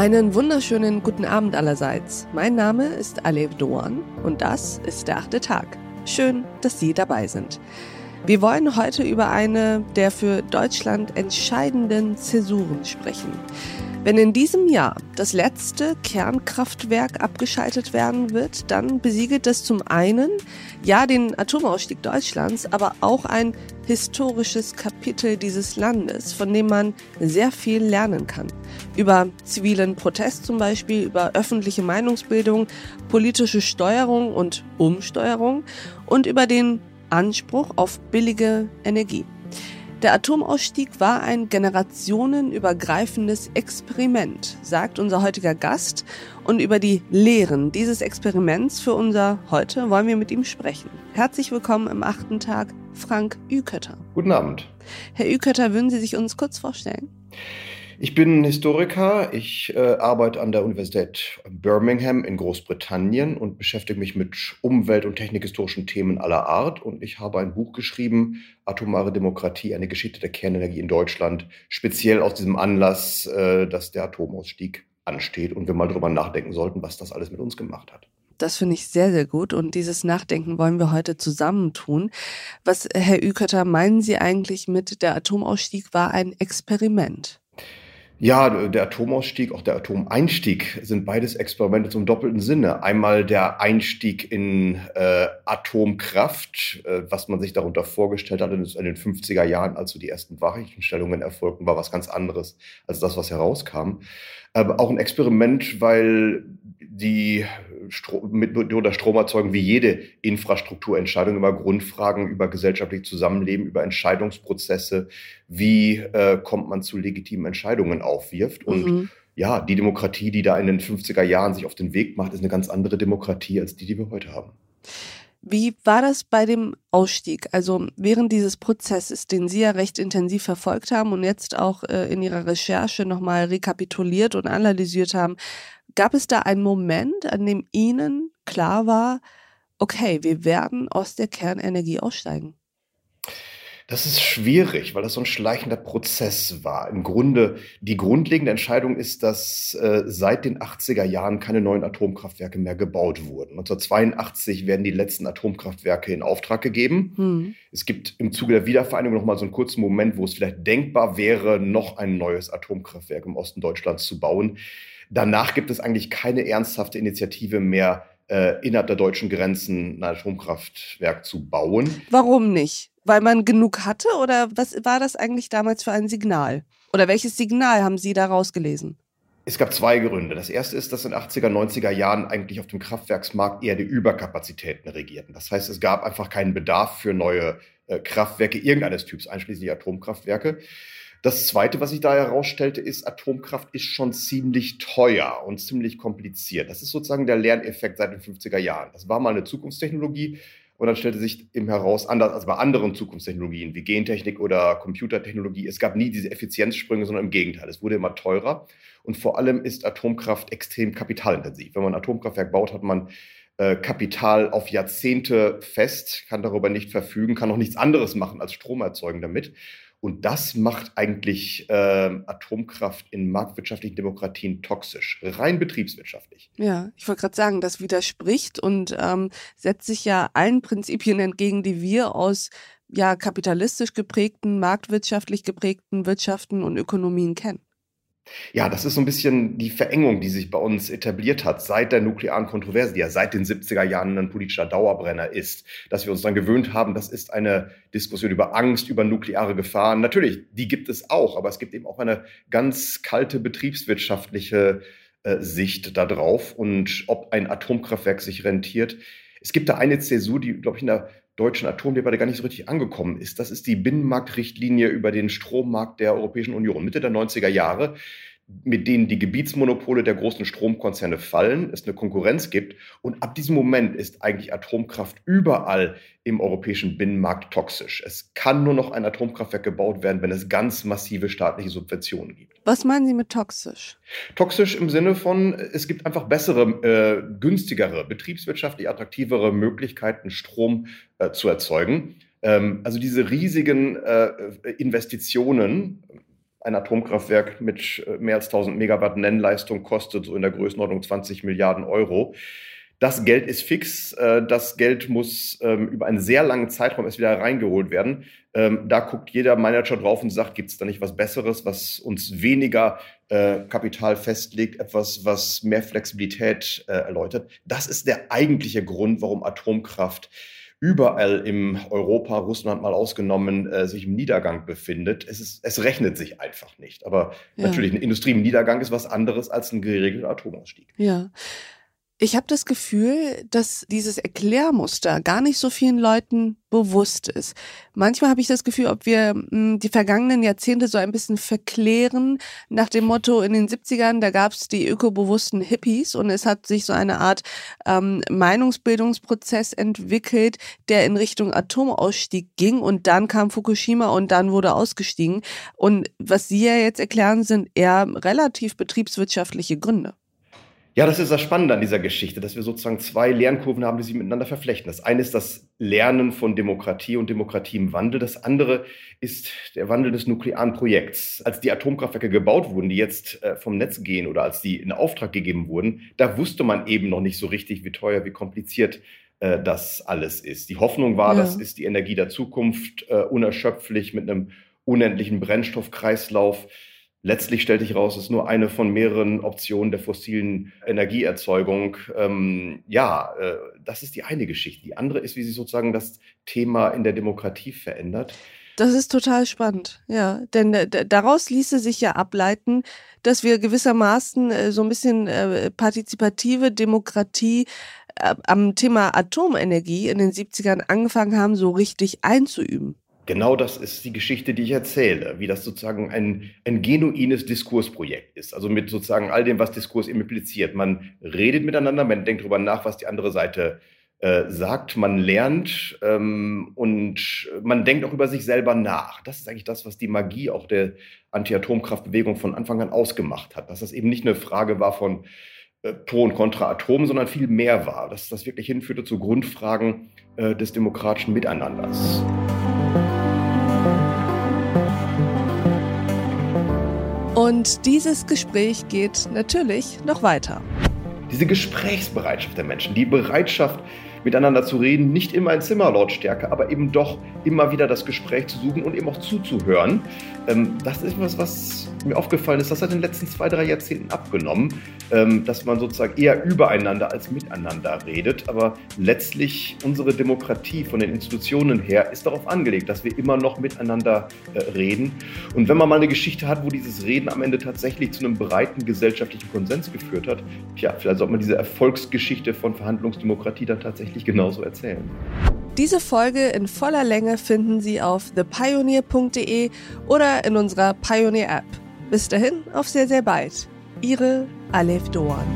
Einen wunderschönen guten Abend allerseits. Mein Name ist Alev Doan und das ist der achte Tag. Schön, dass Sie dabei sind. Wir wollen heute über eine der für Deutschland entscheidenden Zäsuren sprechen. Wenn in diesem Jahr das letzte Kernkraftwerk abgeschaltet werden wird, dann besiegelt das zum einen ja den Atomausstieg Deutschlands, aber auch ein historisches Kapitel dieses Landes, von dem man sehr viel lernen kann. Über zivilen Protest zum Beispiel, über öffentliche Meinungsbildung, politische Steuerung und Umsteuerung und über den Anspruch auf billige Energie. Der Atomausstieg war ein generationenübergreifendes Experiment, sagt unser heutiger Gast. Und über die Lehren dieses Experiments für unser heute wollen wir mit ihm sprechen. Herzlich willkommen im achten Tag, Frank Ükötter. Guten Abend. Herr Ükötter, würden Sie sich uns kurz vorstellen? Ich bin Historiker. Ich äh, arbeite an der Universität Birmingham in Großbritannien und beschäftige mich mit Umwelt- und technikhistorischen Themen aller Art. Und ich habe ein Buch geschrieben, Atomare Demokratie, eine Geschichte der Kernenergie in Deutschland, speziell aus diesem Anlass, äh, dass der Atomausstieg ansteht und wir mal darüber nachdenken sollten, was das alles mit uns gemacht hat. Das finde ich sehr, sehr gut. Und dieses Nachdenken wollen wir heute zusammentun. Was, Herr Ükötter, meinen Sie eigentlich mit der Atomausstieg war ein Experiment? Ja, der Atomausstieg, auch der Atomeinstieg sind beides Experimente zum doppelten Sinne. Einmal der Einstieg in äh, Atomkraft, äh, was man sich darunter vorgestellt hat in den 50er Jahren, als so die ersten Wahrheitenstellungen erfolgten, war was ganz anderes als das, was herauskam. Aber auch ein Experiment, weil die Stro mit oder Strom erzeugen wie jede Infrastrukturentscheidung über Grundfragen, über gesellschaftliches Zusammenleben, über Entscheidungsprozesse, wie äh, kommt man zu legitimen Entscheidungen aufwirft. Und mhm. ja, die Demokratie, die da in den 50er Jahren sich auf den Weg macht, ist eine ganz andere Demokratie als die, die wir heute haben. Wie war das bei dem Ausstieg? Also während dieses Prozesses, den Sie ja recht intensiv verfolgt haben und jetzt auch äh, in Ihrer Recherche nochmal rekapituliert und analysiert haben, Gab es da einen Moment, an dem Ihnen klar war, okay, wir werden aus der Kernenergie aussteigen? Das ist schwierig, weil das so ein schleichender Prozess war. Im Grunde, die grundlegende Entscheidung ist, dass äh, seit den 80er Jahren keine neuen Atomkraftwerke mehr gebaut wurden. 1982 werden die letzten Atomkraftwerke in Auftrag gegeben. Hm. Es gibt im Zuge der Wiedervereinigung noch mal so einen kurzen Moment, wo es vielleicht denkbar wäre, noch ein neues Atomkraftwerk im Osten Deutschlands zu bauen. Danach gibt es eigentlich keine ernsthafte Initiative mehr, äh, innerhalb der deutschen Grenzen ein Atomkraftwerk zu bauen. Warum nicht? Weil man genug hatte oder was war das eigentlich damals für ein Signal? Oder welches Signal haben Sie da rausgelesen? Es gab zwei Gründe. Das erste ist, dass in den 80er, 90er Jahren eigentlich auf dem Kraftwerksmarkt eher die Überkapazitäten regierten. Das heißt, es gab einfach keinen Bedarf für neue äh, Kraftwerke irgendeines Typs, einschließlich Atomkraftwerke. Das Zweite, was sich da herausstellte, ist, Atomkraft ist schon ziemlich teuer und ziemlich kompliziert. Das ist sozusagen der Lerneffekt seit den 50er Jahren. Das war mal eine Zukunftstechnologie und dann stellte sich eben heraus, anders als bei anderen Zukunftstechnologien wie Gentechnik oder Computertechnologie, es gab nie diese Effizienzsprünge, sondern im Gegenteil, es wurde immer teurer. Und vor allem ist Atomkraft extrem kapitalintensiv. Wenn man ein Atomkraftwerk baut, hat man Kapital auf Jahrzehnte fest, kann darüber nicht verfügen, kann auch nichts anderes machen als Strom erzeugen damit. Und das macht eigentlich äh, Atomkraft in marktwirtschaftlichen Demokratien toxisch, rein betriebswirtschaftlich. Ja, ich wollte gerade sagen, das widerspricht und ähm, setzt sich ja allen Prinzipien entgegen, die wir aus ja kapitalistisch geprägten, marktwirtschaftlich geprägten Wirtschaften und Ökonomien kennen. Ja, das ist so ein bisschen die Verengung, die sich bei uns etabliert hat seit der nuklearen Kontroverse, die ja seit den 70er Jahren ein politischer Dauerbrenner ist, dass wir uns dann gewöhnt haben, das ist eine Diskussion über Angst, über nukleare Gefahren. Natürlich, die gibt es auch, aber es gibt eben auch eine ganz kalte betriebswirtschaftliche äh, Sicht darauf und ob ein Atomkraftwerk sich rentiert. Es gibt da eine Zäsur, die, glaube ich, in der deutschen Atomdebatte gar nicht so richtig angekommen ist. Das ist die Binnenmarktrichtlinie über den Strommarkt der Europäischen Union Mitte der 90er Jahre mit denen die Gebietsmonopole der großen Stromkonzerne fallen, es eine Konkurrenz gibt. Und ab diesem Moment ist eigentlich Atomkraft überall im europäischen Binnenmarkt toxisch. Es kann nur noch ein Atomkraftwerk gebaut werden, wenn es ganz massive staatliche Subventionen gibt. Was meinen Sie mit toxisch? Toxisch im Sinne von, es gibt einfach bessere, äh, günstigere, betriebswirtschaftlich attraktivere Möglichkeiten, Strom äh, zu erzeugen. Ähm, also diese riesigen äh, Investitionen, ein Atomkraftwerk mit äh, mehr als 1000 Megawatt Nennleistung kostet, so in der Größenordnung 20 Milliarden Euro. Das Geld ist fix. Äh, das Geld muss ähm, über einen sehr langen Zeitraum erst wieder reingeholt werden. Ähm, da guckt jeder Manager drauf und sagt, gibt es da nicht was Besseres, was uns weniger äh, Kapital festlegt, etwas, was mehr Flexibilität erläutert. Das ist der eigentliche Grund, warum Atomkraft überall im Europa, Russland mal ausgenommen, äh, sich im Niedergang befindet. Es, ist, es rechnet sich einfach nicht. Aber ja. natürlich, eine Industrie im Niedergang ist was anderes als ein geregelter Atomausstieg. Ja. Ich habe das Gefühl, dass dieses Erklärmuster gar nicht so vielen Leuten bewusst ist. Manchmal habe ich das Gefühl, ob wir mh, hm, die vergangenen Jahrzehnte so ein bisschen verklären, nach dem Motto, in den 70ern, da gab es die ökobewussten Hippies und es hat sich so eine Art ähm, Meinungsbildungsprozess entwickelt, der in Richtung Atomausstieg ging und dann kam Fukushima und dann wurde ausgestiegen. Und was Sie ja jetzt erklären, sind eher relativ betriebswirtschaftliche Gründe. Ja, das ist das Spannende an dieser Geschichte, dass wir sozusagen zwei Lernkurven haben, die sich miteinander verflechten. Das eine ist das Lernen von Demokratie und Demokratie im Wandel. Das andere ist der Wandel des nuklearen Projekts. Als die Atomkraftwerke gebaut wurden, die jetzt äh, vom Netz gehen oder als die in Auftrag gegeben wurden, da wusste man eben noch nicht so richtig, wie teuer, wie kompliziert äh, das alles ist. Die Hoffnung war, ja. das ist die Energie der Zukunft, äh, unerschöpflich mit einem unendlichen Brennstoffkreislauf Letztlich stellt sich heraus, es ist nur eine von mehreren Optionen der fossilen Energieerzeugung. Ähm, ja, äh, das ist die eine Geschichte. Die andere ist, wie sich sozusagen das Thema in der Demokratie verändert. Das ist total spannend, ja. Denn äh, daraus ließe sich ja ableiten, dass wir gewissermaßen äh, so ein bisschen äh, partizipative Demokratie äh, am Thema Atomenergie in den 70ern angefangen haben, so richtig einzuüben. Genau das ist die Geschichte, die ich erzähle, wie das sozusagen ein, ein genuines Diskursprojekt ist. Also mit sozusagen all dem, was Diskurs impliziert. Man redet miteinander, man denkt darüber nach, was die andere Seite äh, sagt, man lernt ähm, und man denkt auch über sich selber nach. Das ist eigentlich das, was die Magie auch der Anti-Atomkraftbewegung von Anfang an ausgemacht hat. Dass das eben nicht eine Frage war von äh, Pro und Contra Atom, sondern viel mehr war. Dass das wirklich hinführte zu Grundfragen äh, des demokratischen Miteinanders. Und dieses Gespräch geht natürlich noch weiter. Diese Gesprächsbereitschaft der Menschen, die Bereitschaft, miteinander zu reden, nicht immer in Zimmerlautstärke, aber eben doch immer wieder das Gespräch zu suchen und eben auch zuzuhören. Ähm, das ist etwas, was mir aufgefallen ist, das hat in den letzten zwei, drei Jahrzehnten abgenommen, ähm, dass man sozusagen eher übereinander als miteinander redet. Aber letztlich unsere Demokratie von den Institutionen her ist darauf angelegt, dass wir immer noch miteinander äh, reden. Und wenn man mal eine Geschichte hat, wo dieses Reden am Ende tatsächlich zu einem breiten gesellschaftlichen Konsens geführt hat, tja, vielleicht sollte man diese Erfolgsgeschichte von Verhandlungsdemokratie dann tatsächlich genauso erzählen. Diese Folge in voller Länge finden Sie auf thepioneer.de oder in unserer Pioneer App. Bis dahin, auf sehr, sehr bald. Ihre Alef Doan.